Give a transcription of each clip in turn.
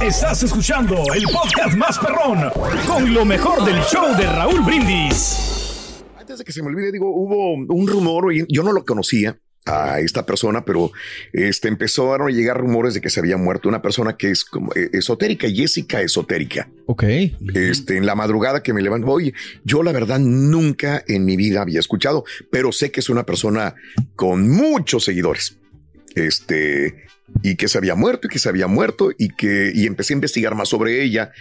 Estás escuchando el podcast más perrón con lo mejor del show de Raúl Brindis. Antes de que se me olvide, digo, hubo un rumor, y yo no lo conocía a esta persona, pero este empezaron a llegar rumores de que se había muerto una persona que es como eh, esotérica, Jessica esotérica. Ok. Este, en la madrugada que me levanto, oye, yo la verdad nunca en mi vida había escuchado, pero sé que es una persona con muchos seguidores. Este, y que se había muerto y que se había muerto y que y empecé a investigar más sobre ella.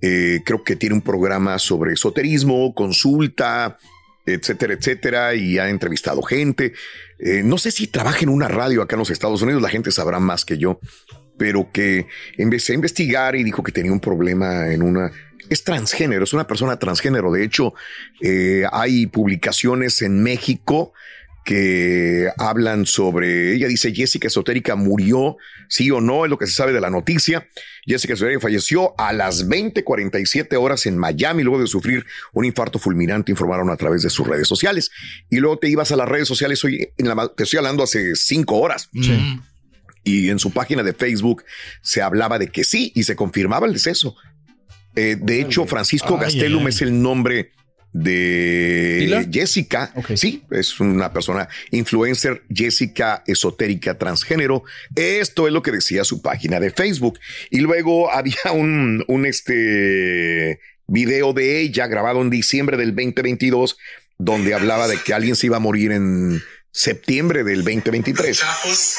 Eh, creo que tiene un programa sobre esoterismo, consulta, etcétera, etcétera, y ha entrevistado gente. Eh, no sé si trabaja en una radio acá en los Estados Unidos, la gente sabrá más que yo, pero que empecé a investigar y dijo que tenía un problema en una... Es transgénero, es una persona transgénero. De hecho, eh, hay publicaciones en México que hablan sobre, ella dice Jessica Esotérica murió, sí o no, es lo que se sabe de la noticia. Jessica Esotérica falleció a las 20:47 horas en Miami luego de sufrir un infarto fulminante, informaron a través de sus redes sociales. Y luego te ibas a las redes sociales, hoy en la, te estoy hablando hace cinco horas. Y en su página de Facebook se hablaba de que sí y se confirmaba el deceso. Eh, de hecho, Francisco Gastelum es el nombre de ¿Pila? Jessica. Sí, es una persona influencer, Jessica esotérica transgénero. Esto es lo que decía su página de Facebook. Y luego había un, un este video de ella grabado en diciembre del 2022 donde hablaba de que alguien se iba a morir en septiembre del 2023. chafos,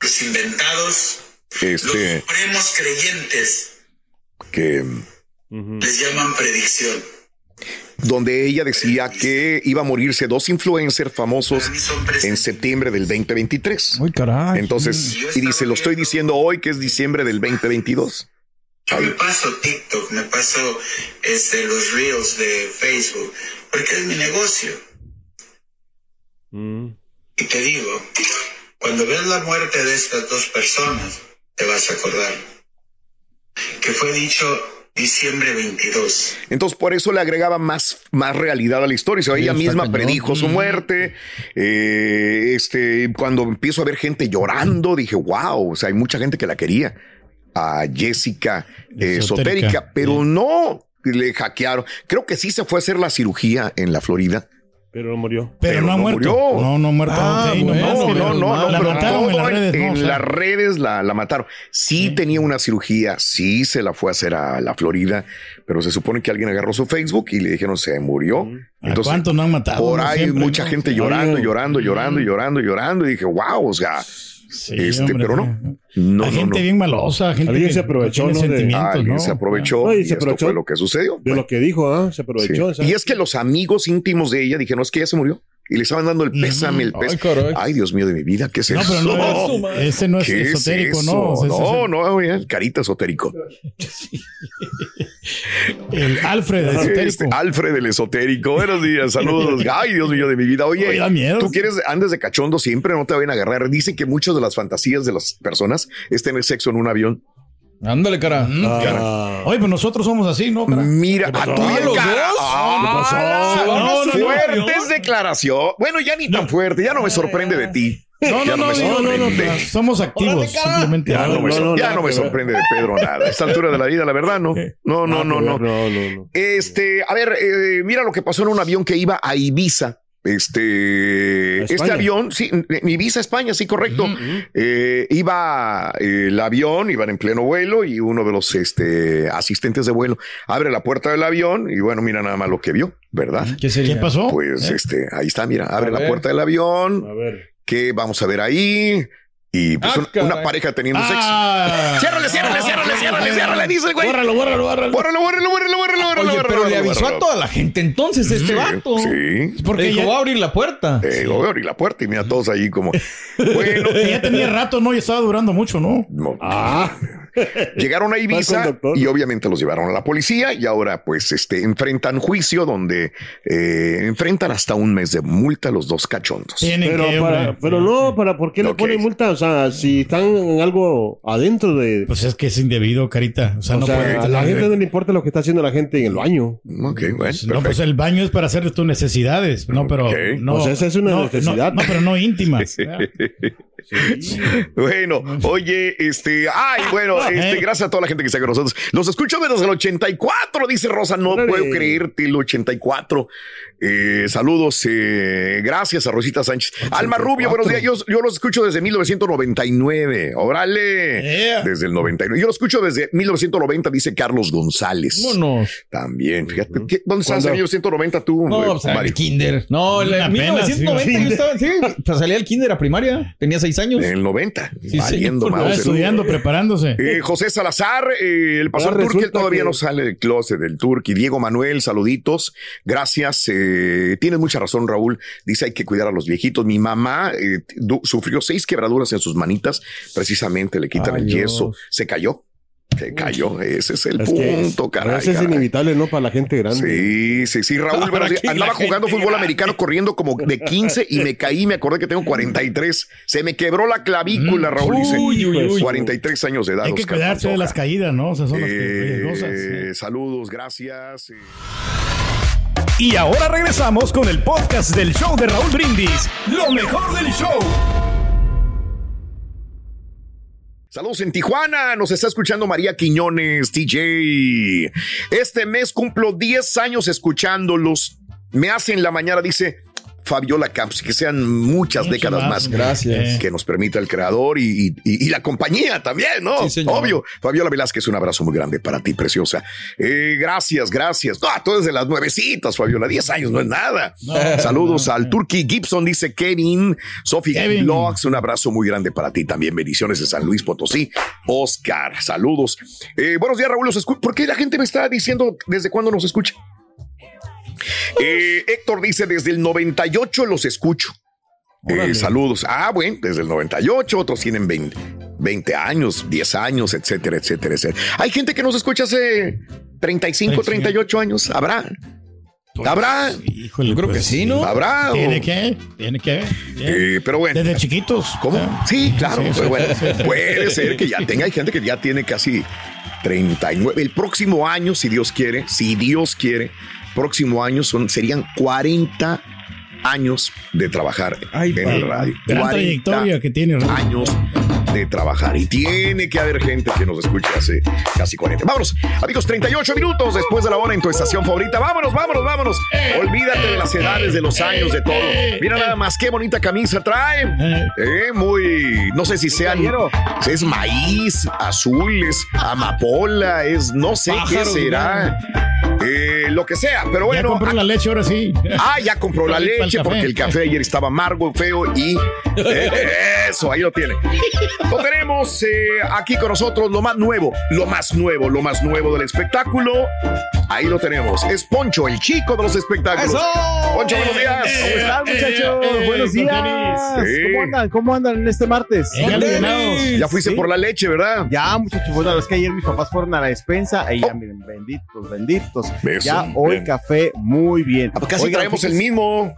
los inventados, Este, los supremos creyentes, que les llaman predicción. Donde ella decía que iba a morirse dos influencers famosos en septiembre del 2023. Muy caray. Entonces, y dice, lo estoy diciendo hoy que es diciembre del 2022. Yo me paso TikTok, me paso este, los reels de Facebook, porque es mi negocio. Y te digo, cuando ves la muerte de estas dos personas, te vas a acordar que fue dicho diciembre 22. Entonces, por eso le agregaba más, más realidad a la historia. O sea, ella misma cañón. predijo su muerte. Eh, este, cuando empiezo a ver gente llorando, dije, wow, o sea, hay mucha gente que la quería. A Jessica eh, Esotérica. esotérica, pero no le hackearon. Creo que sí se fue a hacer la cirugía en la Florida. Pero no murió. Pero, no ha muerto. murió. No, no ha muerto. Ah, Ok, no, nomás no, que no, no, La pero mataron en las redes. ¿no? en O sea, las redes la, la mataron. Sí, tenía una cirugía, sí se la fue a hacer a la Florida, pero se supone que alguien agarró su Facebook y le dijeron se murió. ¿A cuántos no han matado? Por No ahí siempre, mucha ¿no? gente Sí. llorando, llorando, llorando, llorando, llorando. Y dije, wow, o sea, este, hombre, pero no. sí. No, no, gente no. bien malosa, gente Alguien que se aprovechó, tiene ¿no? de- sentimientos, Alguien ¿no? se aprovechó No, y y, se esto aprovechó fue lo que sucedió. De lo que dijo, ¿ah? Se Sí. aprovechó. Y es que los amigos íntimos de ella dijeron, es que ella se murió. Y le estaban dando el pésame, el pésame. Ay, Dios mío de mi vida, ¿qué es No, eso? pero no es- ese no es ¿Qué esotérico? ¿no? Es no, el- no, el carita esotérico. El Alfred esotérico. Este, Alfred el esotérico. Buenos días, saludos. Ay, Dios mío de mi vida. Oye, Oye, da miedo. tú quieres, andes de cachondo siempre, no te vayan a agarrar. Dicen que muchas de las fantasías de las personas es tener sexo en un avión. Ándale, cara. Cara. Oye, pues nosotros somos así, ¿no? cara? Mira, ¿Qué a tu Ah, ¿los cara. dos? Ah, ¿Qué pasó? no, No, no, no, fuertes declaración. Bueno, ya ni tan fuerte, ya no me sorprende de ti. No, no, no, no, no, no, no, somos activos, simplemente. Ya no, me, ya no me sorprende de Pedro nada. A esta altura de la vida, la verdad, no. No, no, no, no. Este, a ver, eh, mira lo que pasó en un avión que iba a Ibiza. Este, este avión, sí, en Ibiza, España, sí, correcto. Eh, iba eh, el avión, iban en pleno vuelo y uno de los este, asistentes de vuelo abre la puerta del avión y bueno, mira nada más lo que vio, ¿verdad? ¿Qué, sería? ¿Qué pasó? Pues ¿Eh? este, ahí está, mira, abre A la ver. puerta del avión. A ver. ¿Qué vamos a ver ahí? Y pues Ah, un- una pareja teniendo Ah. sexo. Ciérrale, ciérrale, ciérrale, ciérrale, ciérrale, dice el güey. Bórralo, bórralo, bórralo. Bórralo, bórralo, bórralo, bórralo, bórralo, Oye, pero bórralo, le avisó bórralo. a toda la gente entonces este Sí, vato. Sí. Porque dijo, ya- voy a abrir la puerta. Eh, voy a abrir la puerta y mira todos ahí como. Bueno, Que ya tenía rato, ¿no? Y estaba durando mucho, ¿no? no. Ah. Llegaron a Ibiza y obviamente los llevaron a la policía y ahora pues este enfrentan juicio donde eh, enfrentan hasta un mes de multa los dos cachondos. Tienen Pero, que, para, pero no, para, ¿por qué le Ok. ponen multa? O sea, si están en algo adentro de. Pues es que es indebido, carita. O sea, o no sea, puede a la gente no le importa lo que está haciendo la gente en el baño. Ok, bueno. Pues, no, pues el baño es para hacer tus necesidades, no, pero no. Pues esa es una no, necesidad. No, no, pero no íntimas. Bueno, oye, este, ay, bueno, este, gracias a toda la gente que está con nosotros. Los escucho desde el 84, dice Rosa. No Órale. puedo creerte el 84. Eh, saludos, eh, gracias a Rosita Sánchez. Alma Rubio, buenos días. Yo, yo los escucho desde 1999. Órale. Yeah. Desde el 99. Yo lo escucho desde 1990, dice Carlos González. Vámonos. También, fíjate. ¿qué- ¿Dónde estás en ¿Cuándo? 1990 tú? No, eh, pues, en Mario? el kinder. No, en Apenas, 1990 sí. yo estaba, sí, pues, salía del kinder a primaria. Tenía seis años. En el 90. Sí, valiendo. Ah, mouse. estudiando, preparándose. Eh, José Salazar, eh, el pastor Ahora Turqui, él resulta todavía que- no sale del closet del Turqui. Diego Manuel, saluditos. Gracias. Eh, tienes mucha razón, Raúl. Dice hay que cuidar a los viejitos. Mi mamá eh, sufrió seis quebraduras en sus manitas. Precisamente le quitan Ay, el Dios. yeso. Se cayó. Se cayó. Ese es el Es punto, caray. veces es inevitable, ¿no? Para la gente grande. Sí, sí, sí, Raúl. Andaba jugando fútbol grande. americano corriendo como de 15 y me caí. Me acordé que tengo 43. Se me quebró la clavícula, Raúl. Dice. Uy, uy, uy. 43 años de edad. Hay que Oscar cuidarse de las caídas, ¿no? O sea, son las Eh, sí. Saludos, gracias. Y ahora regresamos con el podcast del show de Raúl Brindis. Lo mejor del show. Saludos en Tijuana, nos está escuchando María Quiñones, TJ. Este mes cumplo 10 años escuchándolos. Me hace en la mañana, dice Fabiola Camps, que sean muchas Mucho décadas más. Gracias. Que nos permita el creador y, y- y la compañía también, ¿no? Sí, señor. Obvio. Fabiola Velázquez, un abrazo muy grande para ti, preciosa. Eh, gracias, gracias. No, tú desde las nuevecitas, Fabiola. 10 años no es nada. Saludos al Turkey Gibson, dice Kevin. Sophie. Vlogs, un abrazo muy grande para ti también. Bendiciones de San Luis Potosí. Oscar, saludos. Eh, buenos días, Raúl. ¿Por qué la gente me está diciendo desde cuándo nos escucha? Eh, Héctor dice, desde el 98 los escucho. Eh, saludos. Ah, bueno, desde el 98, otros tienen 20, 20 años, 10 años, etcétera, etcétera, etcétera. Hay gente que nos escucha hace 35, 38 años. ¿Habrá? ¿Habrá? Híjole, Yo creo que pues, sí, ¿no? ¿Habrá? Tiene que, tiene que. Eh, pero bueno. Desde chiquitos. ¿Cómo? Ah. Sí, claro. Sí, pues bueno, sí, sí. puede ser que ya tenga. Hay gente que ya tiene casi 39. El próximo año, si Dios quiere, si Dios quiere, próximo año son, serían 40 años de trabajar Ay, en el radio. Gran 40 trayectoria que tiene. Raúl. años de trabajar y tiene que haber gente que nos escuche hace casi 40. Vámonos, amigos, 38 minutos después de la hora en tu estación favorita. Vámonos, vámonos, vámonos. Olvídate de las edades, de los años, de todo. Mira nada más qué bonita camisa trae. Eh, Eh, muy, no sé si sean, es maíz, azul, es amapola, es no sé qué será, lo que sea, pero ya bueno. compró la leche ahora sí. Ah, ya compró la el leche porque el café ayer estaba amargo, feo y eh, eso, ahí lo tiene. Lo tenemos eh, aquí con nosotros, lo más nuevo, lo más nuevo, lo más nuevo del espectáculo. Ahí lo tenemos. Es Poncho, el chico de los espectáculos. ¡Eso! Poncho, buenos días. ¿Cómo están, muchachos? eh, Buenos días. Sí. ¿Cómo andan? ¿Cómo andan en este martes? Eh. Ya fuiste Sí. por la leche, ¿verdad? Ya, muchachos, bueno, es que ayer mis papás fueron a la despensa y ya, Oh. miren, benditos, benditos. Eso, ya hoy bien. café muy bien. Ah, pues casi Oigan, traemos el mismo.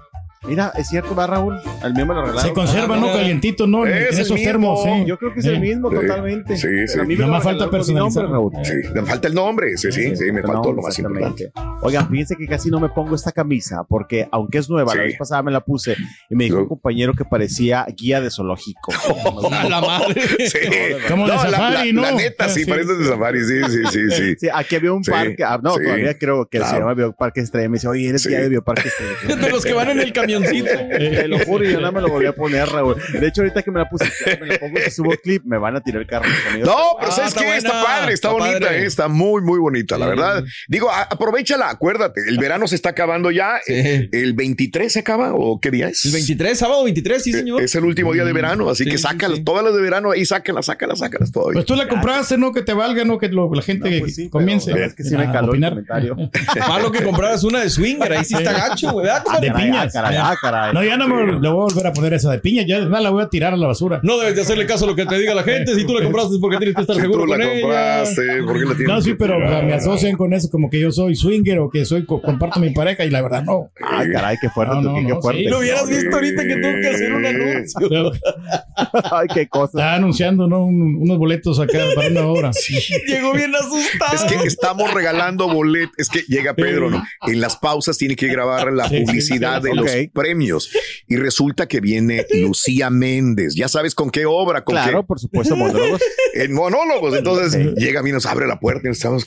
Mira, es cierto, va Raúl. Al mío me lo regalaron. Se conserva, Ah, ¿no? Calientito, ¿no? En, Es en el esos mismo. termos, sí. Yo creo que es el Eh. mismo Sí, totalmente. sí, sí. A mí me más falta mi nombre. Raúl. Sí, me falta el nombre, sí, sí, sí, me faltó lo más importante. Oigan, fíjense que casi no me pongo esta camisa porque aunque es nueva, la vez pasada me la puse y me dijo un compañero que parecía guía de zoológico. A la madre. Sí. Como de safari, la, ¿no? la neta, sí, Sí. parece de safari, sí, sí, sí, sí. Sí, aquí había un Sí, parque, ah, no, sí, todavía creo que se llama Bioparque Estrella. Me dice, oye, eres guía de Bioparque Estrella. De los que van en el camioncito. Te lo juro, y yo nada me lo volví a poner, Raúl. De hecho, ahorita que me la puse, me la pongo y subo clip, me van a tirar el carro. amigos. No, pero Ah, ¿sabes está qué? Está padre, está, está bonita, padre. eh, está muy, muy bonita, la Sí. verdad. Digo, aprovechala, acuérdate, el verano se está acabando ya. Sí. eh, ¿El 23 se acaba o qué día es? El 23, sábado 23, sí, señor. Es el último día de verano, así Sí, que sácalas, sí. todas las de verano, ahí sácalas, sácalas, sácalas todavía. Pues tú la compraste, ¿no? Que te valga, ¿no? Que lo- la gente No, pues pero comience. es que sí me a caló el opinar. comentario. Malo que compraras una de swinger, ahí sí está gacho, güey. ¿verdad? De Caray, piñas. Ah, caray, ah, caray. No, ya no me le voy a volver a poner esa de piña, ya la voy a tirar a la basura. No debes de hacerle caso a lo que te diga la gente. Si tú la compraste es porque tienes que estar Si seguro tú la con ella. compraste, ¿por qué la tienes? No, sí, pero o sea, me asocian con eso como que yo soy swinger o que soy co- comparto mi pareja y la verdad no. Ay, caray, qué fuerte, No, qué no, fuerte. sí. Lo hubieras visto ahorita que tuvo que hacer un anuncio. Pero Ay, qué cosa. Está anunciando ¿no? Un- unos boletos acá para una hora. Llegó bien asustado. Es que estamos regalando boletos. Es que llega Pedro, ¿no? En las pausas tiene que grabar la Sí, sí, publicidad sí. de los. Premios. Y resulta que viene Lucía Méndez. Ya sabes con qué obra, con Claro, qué. por supuesto, monólogos. En monólogos. Entonces Sí. llega a mí, nos abre la puerta y nos estamos.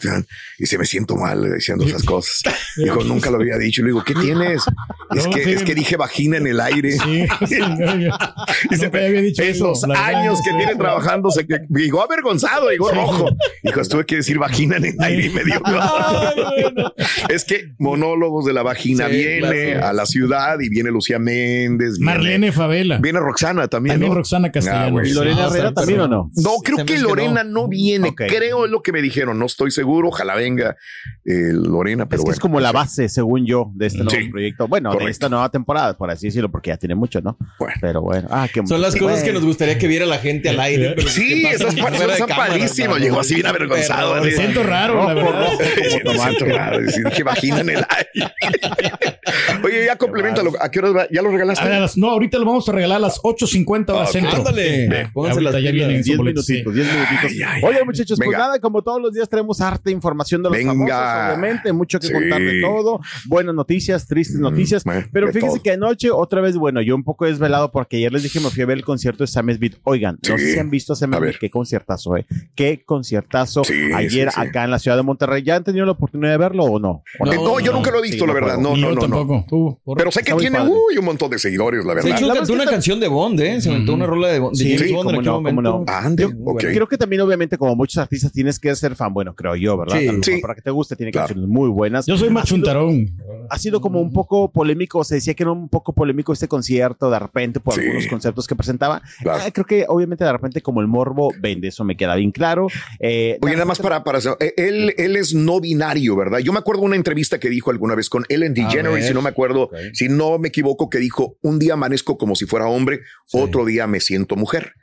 Y se me siento mal eh, diciendo esas cosas. Dijo, nunca lo había dicho. Le digo, ¿qué tienes? Es que, sí. es que dije vagina en el aire. Sí, Dice, nunca había dicho en eso, los la verdad, años que tiene trabajando, se llegó avergonzado, llegó rojo. Dijo, tuve que decir vagina en el aire y me dio. Ay, bueno. Es que monólogos de la vagina viene claro. a la ciudad y viene Lucía Méndez. viene- Marlene Favela. Viene Roxana también. También ¿no? Roxana Castellanos. Ah. ¿Y Lorena Sí, Herrera está- también o no? No, creo que que Lorena no, viene. Creo es lo que me dijeron. No estoy seguro. Ojalá venga eh, Lorena, pero es que bueno. es como la base, según yo, de este nuevo Sí, proyecto. Bueno, correcto. de esta nueva temporada, por así decirlo, porque ya tiene mucho, ¿no? Bueno. Pero bueno. Ah, qué Son las cosas que nos gustaría que viera la gente al aire. pero Sí, que esas padrísimas. hermano. Llegó así bien avergonzado. Me siento raro, la verdad. me siento raro, decir, Dije vagina en el aire. Oye, ya complementalo. ¿A qué hora va? ¿Ya lo regalaste? A las- no, ahorita lo vamos a regalar a las 8.50 horas Ok. centro. Ándale, Eh, pónganse las ya vienen esos 10 boletos, sí. minutitos, 10 minutitos. Ay, ay, Oye, muchachos, pues Venga. nada, como todos los días traemos harta información de los Venga. famosos, obviamente, mucho que Sí. contar de todo, buenas noticias, tristes noticias, bueno, pero fíjense que anoche, otra vez, bueno, yo un poco desvelado porque ayer les dije me fui a ver el concierto de Sam Smith. Oigan, no sé si han visto a Sam Smith, qué conciertazo, eh, qué conciertazo Sí, ayer sí, sí. acá en la ciudad de Monterrey. ¿Ya han tenido la oportunidad de verlo o no? ¿O Eh, No, yo no, nunca lo he visto, sí, la no verdad. No, no, no, no. Pero sé que muy tiene padre. uy, un montón de seguidores, la De verdad. hecho, La cantó una canción de Bond, ¿eh? Se Ujú. una rola de, Bond- de Sí, James sí, Bond aquel no, no. Creo que también, obviamente, como muchos artistas, tienes que ser fan. Bueno, creo yo, ¿verdad? Sí. Para que te guste, tiene Claro. canciones muy buenas. Yo soy machuntarón. ha sido como un poco polémico, se decía que era un poco polémico este concierto de repente por Sí. algunos conceptos que presentaba. Claro. Ah, creo que obviamente de repente como el morbo vende, eso me queda bien claro. Eh, Oye, de nada más para, para eh, él, él es no binario, ¿verdad? Yo me acuerdo de una entrevista que dijo alguna vez con Ellen DeGeneres, si no me acuerdo, si no me equivoco, que dijo, un día amanezco como si fuera hombre, otro día me siento mujer.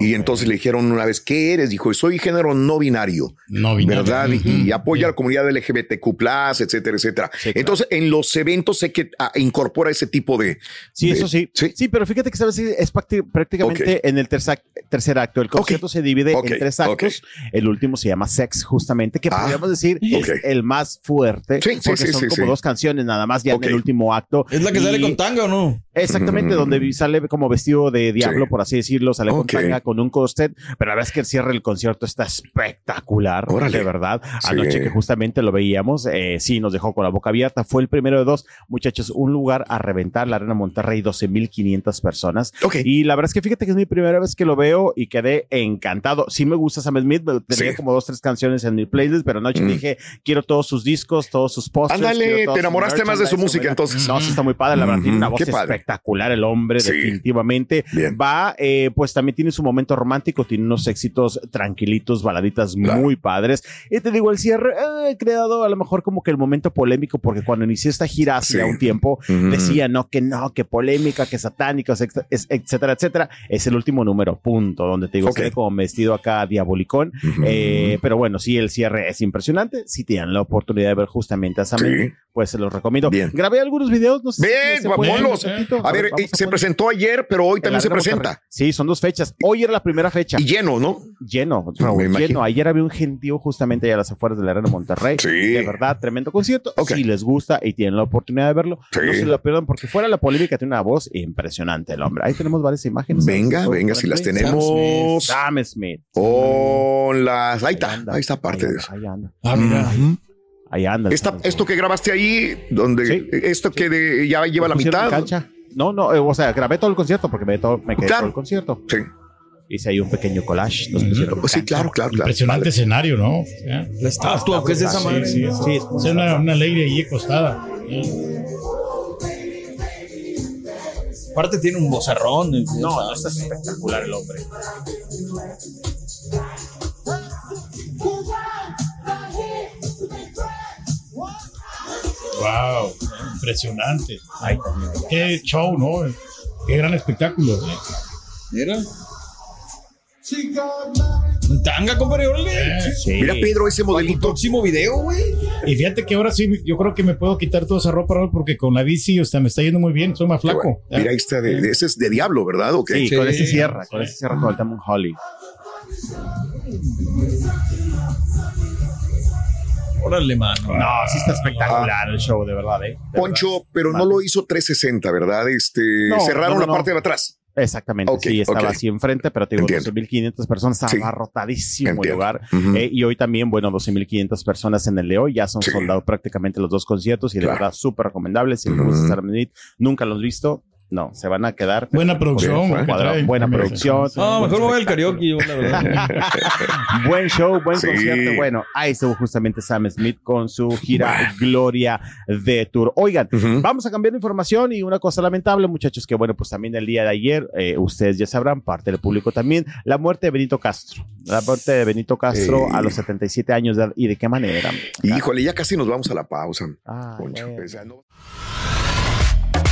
Y entonces le dijeron una vez, ¿qué eres? Dijo, soy género no binario, No binario. ¿verdad? Y- apoya a la comunidad LGBTQ+, etcétera, etcétera. Sí, claro. Entonces, en los eventos sé que ah, incorpora ese tipo de... Sí, de- eso sí. Sí. sí. pero fíjate que sabes es prácti- prácticamente en el tercer, tercer acto. El concierto se divide en tres actos. El último se llama Sex, justamente, que Ah, podríamos decir es el más fuerte. Sí, sí, porque sí, son sí, como sí. dos canciones nada más ya en el último acto. ¿Es la que sale con tanga o no? Exactamente, Mm. donde sale como vestido de diablo, Sí. por así decirlo, sale Ok. con un corset, pero la verdad es que el cierre del concierto está espectacular, Órale. de verdad. Sí. Anoche que justamente lo veíamos, eh, sí, nos dejó con la boca abierta, fue el primero de dos, muchachos, un lugar a reventar, la Arena Monterrey, 12.500 personas. Y la verdad es que fíjate que es mi primera vez que lo veo y quedé encantado. Sí me gusta Sam Smith, tenía Sí. como dos, tres canciones en mi playlist, pero anoche Mm. dije, quiero todos sus discos, todos sus posters. Ándale, te enamoraste más de su música, entonces. No, sí está muy padre, la verdad, tiene una voz qué padre. Espectacular el hombre, Sí. definitivamente. Bien. Va, eh, pues también tiene su momento romántico, tiene unos éxitos tranquilitos, baladitas Claro. muy padres. Y te digo, el cierre, eh, he creado a lo mejor como que el momento polémico, porque cuando inicié esta gira hace Sí. un tiempo, decía, no, que no, que polémica, que satánica, etcétera, etcétera. Es el último número, punto, donde te digo, Ok. sale como vestido acá diabolicón. Eh, pero bueno, sí, el cierre es impresionante. Si tienen la oportunidad de ver justamente a Sam, Sí. pues se los recomiendo. Bien. Grabé algunos videos, no sé si Bien, se puede- A ver, eh, se poner. presentó ayer, pero hoy también se presenta. Monterrey. Sí, son dos fechas. Hoy era la primera fecha. Y lleno, ¿no? Lleno, Me Raúl, imagino. lleno. Ayer había un gentío justamente allá a las afueras de la Arena Monterrey. Sí. De verdad, tremendo concierto. Ok. Si les gusta y tienen la oportunidad de verlo, Sí. no se lo pierdan porque fuera la polémica tiene una voz impresionante el hombre. Ahí tenemos varias imágenes. Venga, venga, si las tenemos. Sam Smith. Hola. Ahí está, anda, ahí está parte ahí de anda, eso. Ahí anda. Ah, mira. Ahí anda. Esta- Sam esto Smith. que grabaste ahí, donde Sí. esto que de- ya lleva la mitad. cancha. No, no, eh, o sea, grabé todo el concierto porque me, todo, me quedé Claro. todo el concierto. Sí, Hice ahí un pequeño collage. en sí, claro, claro, claro. Impresionante escenario, ¿no? Sea, La estatua, ¿qué es esa sí, madre? sí, Sí, es una, una alegre y acostada. Sí. Aparte tiene un bozarrón. No, no, está espectacular el hombre. Wow, impresionante. Qué show, ¿no? Qué gran espectáculo. ¿eh? Mira. Tanga, compadre, órale. Sí. Mira, Pedro, ese modelito. próximo video, güey. Y fíjate que ahora sí, yo creo que me puedo quitar toda esa ropa, Raúl, porque con la bici, o sea, me está yendo muy bien, soy más flaco. bueno. Mira, ahí está, de, de- ese es de diablo, ¿verdad? Ok. Sí, Sí. con ese cierra, con ese cierra con el Holly. Órale, mano. No, sí está espectacular el show, de verdad, ¿eh? De Poncho, pero no lo hizo 360, ¿verdad? Este, No, cerraron no, no, la no. parte de atrás. Exactamente, sí, estaba así enfrente, pero te digo, Entiendo. 12.500 personas, estaba Sí. abarrotadísimo el lugar. Eh, y hoy también, bueno, 12.500 personas en el de hoy, ya son Sí. soldados prácticamente los dos conciertos y de Claro. verdad súper recomendables. Si les gusta Minute, nunca los han visto, no, se van a quedar. Buena producción, Bien, trae. buena También. producción. No, mejor me voy al karaoke, yo, la verdad. Buen show, buen Sí. concierto. Bueno, ahí estuvo justamente Sam Smith con su gira Bah. Gloria de Tour. Oigan. Vamos a cambiar de información y una cosa lamentable, muchachos, que bueno, pues también el día de ayer, eh, ustedes ya sabrán, parte del público también, la muerte de Benito Castro. La muerte de Benito Castro Sí. a los 77 años de edad. ¿Y de qué manera? Híjole, ya casi nos vamos a la pausa. Ah,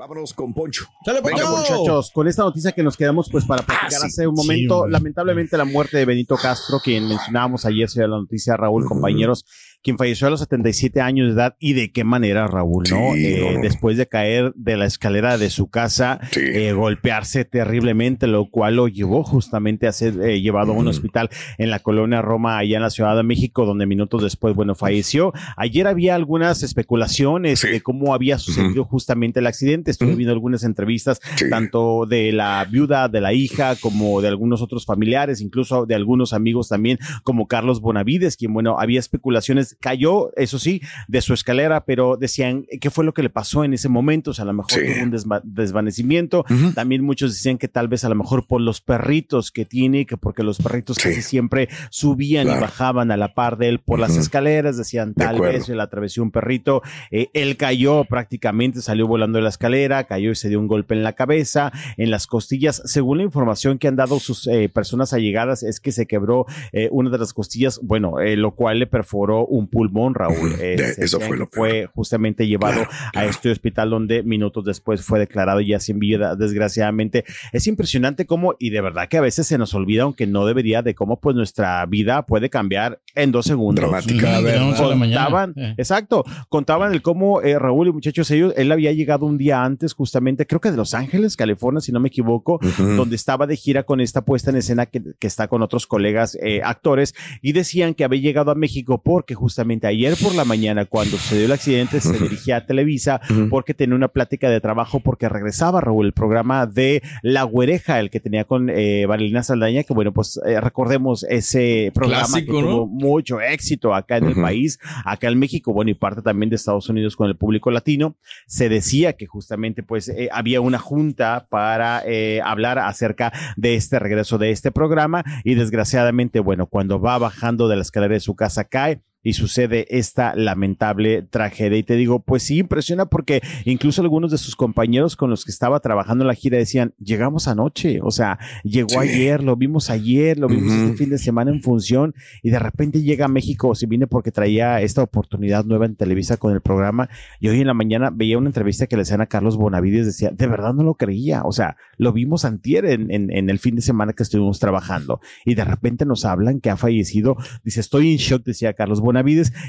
Vámonos con Poncho. ¡Sale, Venga, Poncho! Muchachos, con esta noticia que nos quedamos pues para platicar sí, hace un momento, lamentablemente la muerte de Benito Castro, quien mencionábamos ayer, sería la noticia Raúl, compañeros, quien falleció a los 77 años de edad y de qué manera Raúl, ¿no? Sí, Eh, no. Después de caer de la escalera de su casa, eh, golpearse terriblemente, lo cual lo llevó justamente a ser eh, llevado a un hospital en la colonia Roma, allá en la Ciudad de México, donde minutos después, bueno, falleció. Ayer había algunas especulaciones de cómo había sucedido justamente el accidente. Estuve Ujú. viendo algunas entrevistas, Sí. tanto de la viuda, de la hija, como de algunos otros familiares, incluso de algunos amigos también, como Carlos Bonavides, quien, bueno, había especulaciones, cayó, eso sí, de su escalera, pero decían qué fue lo que le pasó en ese momento, o sea, a lo mejor Sí. tuvo un desva- desvanecimiento, también muchos decían que tal vez a lo mejor por los perritos que tiene, que porque los perritos Sí. casi siempre subían y bajaban a la par de él por las escaleras, decían De tal vez le atravesó un perrito, eh, él cayó prácticamente, salió volando de la escalera, cayó y se dio un golpe en la cabeza, en las costillas. Según la información que han dado sus eh, personas allegadas, es que se quebró eh, una de las costillas, bueno, eh, lo cual le perforó un pulmón, Raúl. Eh, eso fue lo que fue justamente llevado Claro, a claro. este hospital donde minutos después fue declarado ya sin vida, desgraciadamente. Es impresionante cómo, y de verdad que a veces se nos olvida, aunque no debería, de cómo pues nuestra vida puede cambiar en dos segundos. Dramática. A. Contaban, Eh. exacto, contaban el cómo eh, Raúl y muchachos, ellos, él había llegado un día antes, justamente, creo que de Los Ángeles, California, si no me equivoco, Ujú. donde estaba de gira con esta puesta en escena que, que está con otros colegas eh, actores y decían que había llegado a México porque justamente ayer por la mañana cuando se dio el accidente se dirigía a Televisa Ujú. porque tenía una plática de trabajo porque regresaba Raúl el programa de La Güereja, el que tenía con eh, Marilina Saldaña, que bueno, pues eh, recordemos ese programa Clásico, que ¿no? tuvo mucho éxito acá en el Ujú. país, acá en México, bueno, y parte también de Estados Unidos con el público latino. Se decía que justamente pues eh, había una junta para eh, hablar acerca de este regreso de este programa y desgraciadamente, bueno, cuando va bajando de la escalera de su casa cae y sucede esta lamentable tragedia. Y te digo, pues sí, impresiona porque incluso algunos de sus compañeros con los que estaba trabajando en la gira decían, llegamos anoche, o sea, llegó Sí. ayer, lo vimos ayer, lo vimos este fin de semana en función y de repente llega a México, o si viene porque traía esta oportunidad nueva en Televisa con el programa y hoy en la mañana veía una entrevista que le hacían a Carlos Bonavides, decía, de verdad no lo creía, o sea, lo vimos antier en, en, en el fin de semana que estuvimos trabajando y de repente nos hablan que ha fallecido, dice, estoy en shock, decía Carlos Bonavides,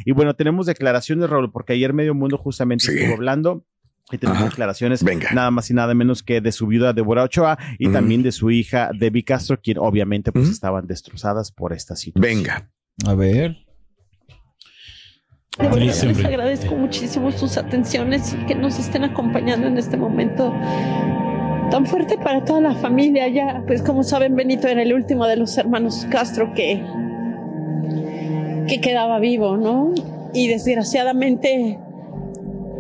y bueno, tenemos declaraciones, Raúl, porque ayer Medio Mundo justamente Sí. estuvo hablando. Y tenemos Ajá. declaraciones Venga. nada más y nada menos que de su viuda Débora Ochoa y también de su hija Debbie Castro, quien obviamente pues estaban destrozadas por esta situación. Venga. A ver. De verdad, les agradezco muchísimo sus atenciones y que nos estén acompañando en este momento tan fuerte para toda la familia. Ya, pues como saben, Benito era el último de los hermanos Castro que, que quedaba vivo, ¿no? Y desgraciadamente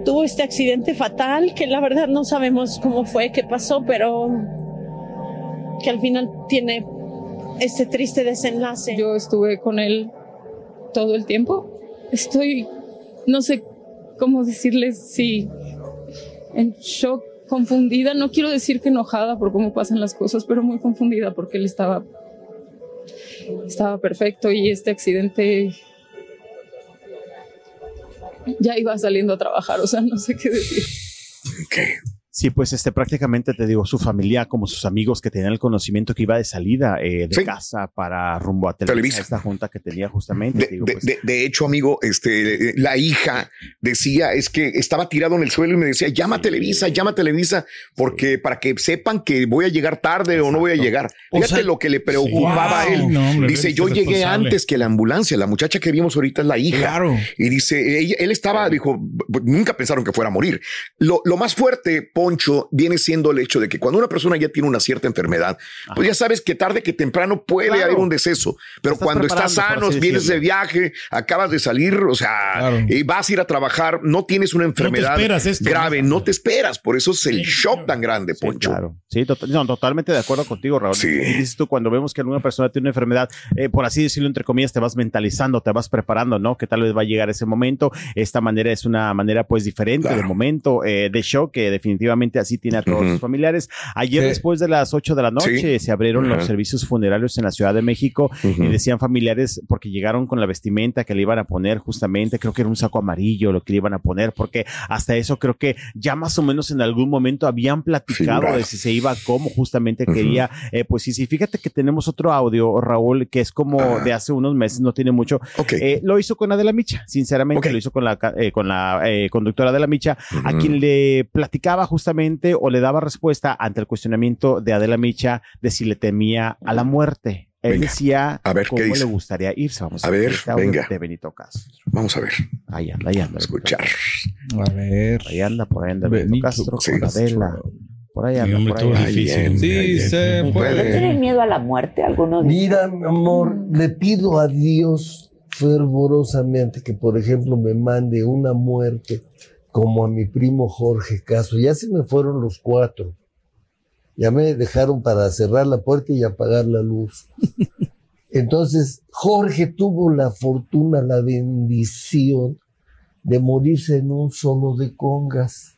tuvo este accidente fatal que la verdad no sabemos cómo fue, qué pasó, pero que al final tiene este triste desenlace. Yo estuve con él todo el tiempo. Estoy, no sé cómo decirles si en shock, confundida. No quiero decir que enojada por cómo pasan las cosas, pero muy confundida porque él estaba, estaba perfecto y este accidente ya iba saliendo a trabajar. O sea, no sé qué decir. Sí, pues este prácticamente te digo, su familia como sus amigos que tenían el conocimiento que iba de salida eh, de Sí. casa para rumbo a Televisa, Televisa. esta junta que tenía justamente. De, digo, de- pues, de- de hecho, amigo, este, la hija decía, es que estaba tirado en el suelo y me decía, llama a Televisa, llama a Televisa, porque para que sepan que voy a llegar tarde o no voy a llegar. O Fíjate sea, lo que le preocupaba Wow. a él. No, hombre, dice, yo llegué antes que la ambulancia, la muchacha que vimos ahorita es la hija. Claro. Y dice, ella- él estaba, dijo, "B- b- nunca pensaron que fuera a morir. Lo, lo más fuerte, Poncho, viene siendo el hecho de que cuando una persona ya tiene una cierta enfermedad, pues ya sabes que tarde que temprano puede Claro. haber un deceso. Pero Estás cuando estás sano, vienes de viaje, acabas de salir, o sea, Claro. y vas a ir a trabajar, no tienes una enfermedad esto, grave, ¿no? te esperas. Por eso es el Sí, shock claro. tan grande, Sí, Poncho. claro. Sí, to- no, totalmente de acuerdo contigo, Raúl. Sí. Dices tú, cuando vemos que alguna persona tiene una enfermedad, eh, por así decirlo, entre comillas, te vas mentalizando, te vas preparando, ¿no? Que tal vez va a llegar ese momento. Esta manera es una manera, pues, diferente de momento, eh, de shock, que definitivamente así tiene a todos sus familiares. Ayer, Sí. después de las 8 de la noche, se abrieron los servicios funerarios en la Ciudad de México Ujú. y decían familiares, porque llegaron con la vestimenta que le iban a poner justamente, creo que era un saco amarillo lo que le iban a poner, porque hasta eso creo que ya más o menos en algún momento habían platicado de si se iba, cómo justamente quería, eh, pues sí, sí, fíjate que tenemos otro audio, Raúl, que es como de hace unos meses, no tiene mucho, eh, lo hizo con Adela Micha, sinceramente lo hizo con la, eh, con la eh, conductora de la Micha, a quien le platicaba justamente o le daba respuesta ante el cuestionamiento de Adela Micha de si le temía a la muerte. Él Venga. decía A ver, ¿qué cómo dice? le gustaría irse. Vamos a, A ver, venga. de Benito Castro. Vamos a ver, Ahí anda, ahí anda. a escuchar. A ver. Ahí anda, por ahí anda Benito, Benito Castro Sí. con Adela. Por ahí anda, por ahí. Ay, difícil. bien. Sí, Ay, se bien. puede. Puede. ¿Tienen miedo a la muerte? Algunos Mira, mi amor, le pido a Dios fervorosamente que, por ejemplo, me mande una muerte como a mi primo Jorge Caso. Ya se me fueron los cuatro. Ya me dejaron para cerrar la puerta y apagar la luz. Entonces, Jorge tuvo la fortuna, la bendición de morirse en un solo de congas.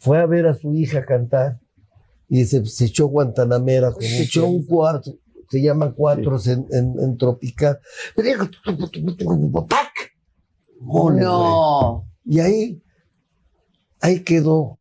Fue a ver a su hija cantar y se, se echó Guantanamera, se echó un cuarto, se llama cuatros en, en, en tropical. ¡Pac! Mole, no. güey. Y ahí, ahí quedó.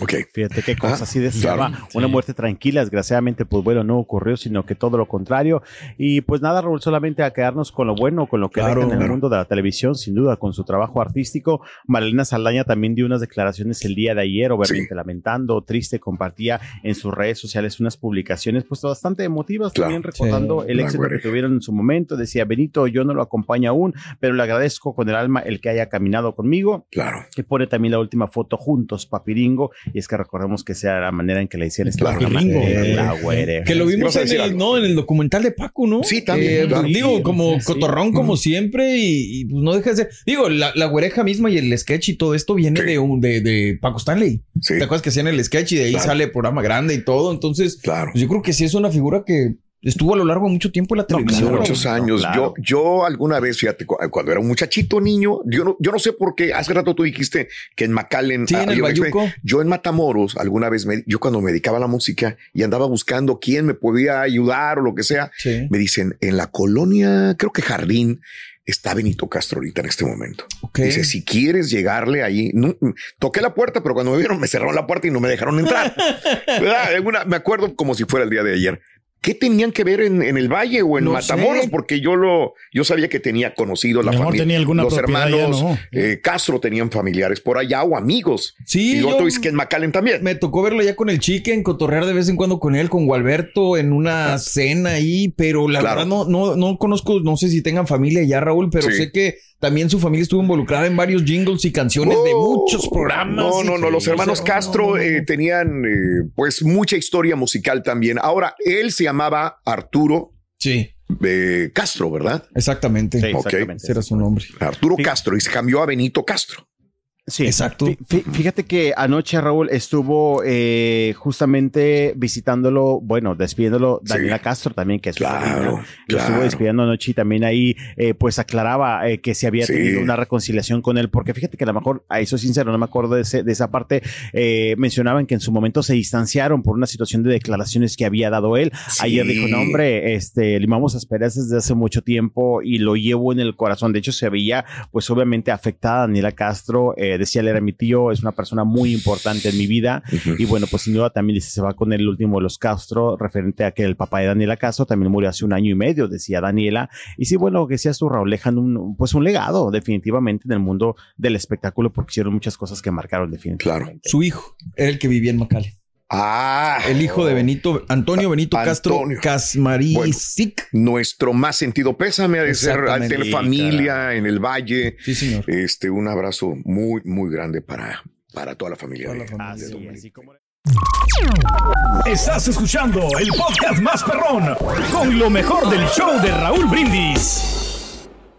Ok. Fíjate qué cosa Ah, así deseaba claro. una muerte tranquila. Desgraciadamente, pues bueno, no ocurrió, sino que todo lo contrario. Y pues nada, Raúl, solamente a quedarnos con lo bueno, con lo que Claro, deja en el claro. mundo de la televisión, sin duda, con su trabajo artístico. Marilena Saldaña también dio unas declaraciones el día de ayer, obviamente lamentando, triste, compartía en sus redes sociales unas publicaciones, pues bastante emotivas, Claro. también recordando Sí, el éxito que tuvieron en su momento. Decía, Benito, yo no lo acompaño aún, pero le agradezco con el alma el que haya caminado conmigo Claro. que pone también la última foto juntos, Papiringo, y es que recordemos que sea la manera en que le hicieron este Claro. programa, Papiringo. eh, la güereja. Que lo vimos en el, algo. no, en el documental de Paco, ¿no? Sí, también, Eh, claro. Digo, como Sí, sí. cotorrón, como siempre, y, y, pues no deja de ser. Digo, la, la güereja misma y el sketch y todo esto viene Sí. de, un, de, de Paco Stanley. Sí. ¿Te acuerdas que hacían el sketch y de ahí Claro. sale el programa grande y todo? Entonces, Claro. pues yo creo que sí es una figura que estuvo a lo largo de mucho tiempo en la televisión. claro. Muchos No, años. claro. Yo, yo alguna vez, fíjate, cu- cuando era un muchachito niño, yo no, yo no sé por qué, hace rato tú dijiste que en McAllen, Sí, en el experiencia. yo en Matamoros, alguna vez, me- yo cuando me dedicaba a la música y andaba buscando quién me podía ayudar o lo que sea, Sí. me dicen, en la colonia, creo que Jardín, está Benito Castro ahorita en este momento. Ok. Dice, si quieres llegarle ahí, no, toqué la puerta, pero cuando me vieron me cerraron la puerta y no me dejaron entrar. Me acuerdo como si fuera el día de ayer. ¿Qué tenían que ver en, en el Valle o en No Matamoros? sé. Porque yo lo, yo sabía que tenía conocido la familia. tenía alguna Los hermanos ¿no? eh, Castro tenían familiares por allá o amigos. Sí, y yo- tú dices que en McAllen también. Me tocó verlo ya con el chicken, cotorrear de vez en cuando con él, con Gualberto, en una cena ahí, pero la Claro. verdad no, no, no conozco, no sé si tengan familia ya, Raúl, pero Sí. sé que también su familia estuvo involucrada en varios jingles y canciones de Oh, muchos programas. No, no, no. Los hermanos o sea, Castro no. eh, tenían eh, pues mucha historia musical también. Ahora, él se llamaba Arturo Sí, eh, Castro, ¿verdad? exactamente. Sí. Ese era su nombre. Arturo Sí. Castro y se cambió a Benito Castro. Sí, Exacto. Fí- fí- Fíjate que anoche Raúl estuvo eh, justamente visitándolo, bueno, despidiéndolo Sí. Daniela Castro también, que es su Claro. Lo estuvo claro. despidiendo anoche y también ahí eh, pues aclaraba eh, que se había Sí. tenido una reconciliación con él, porque fíjate que a lo mejor, a eso sincero, no me acuerdo de, ese- de esa parte, eh, mencionaban que en su momento se distanciaron por una situación de declaraciones que había dado él. Ayer dijo, no hombre, este, limamos asperezas desde hace mucho tiempo y lo llevo en el corazón. De hecho, se veía pues obviamente afectada Daniela Castro eh, decía él era mi tío, es una persona muy importante en mi vida. Y bueno, pues sin duda también dice, se va con el último de los Castro, referente a que el papá de Daniela Castro también murió hace un año y medio, decía Daniela. Y sí, bueno, que decías tú, Raúl, dejan un, pues un legado definitivamente en el mundo del espectáculo porque hicieron muchas cosas que marcaron definitivamente. Su hijo era el que vivía en Macale. Ah, El hijo de Benito, Antonio Benito Castro Antonio. Casmarisic. nuestro más sentido pésame ha de ser tener Sí, familia en el valle. Sí, señor. Este, un abrazo muy, muy grande para, para toda la familia. de- Así, de don así como- Estás escuchando el podcast más perrón con lo mejor del show de Raúl Brindis.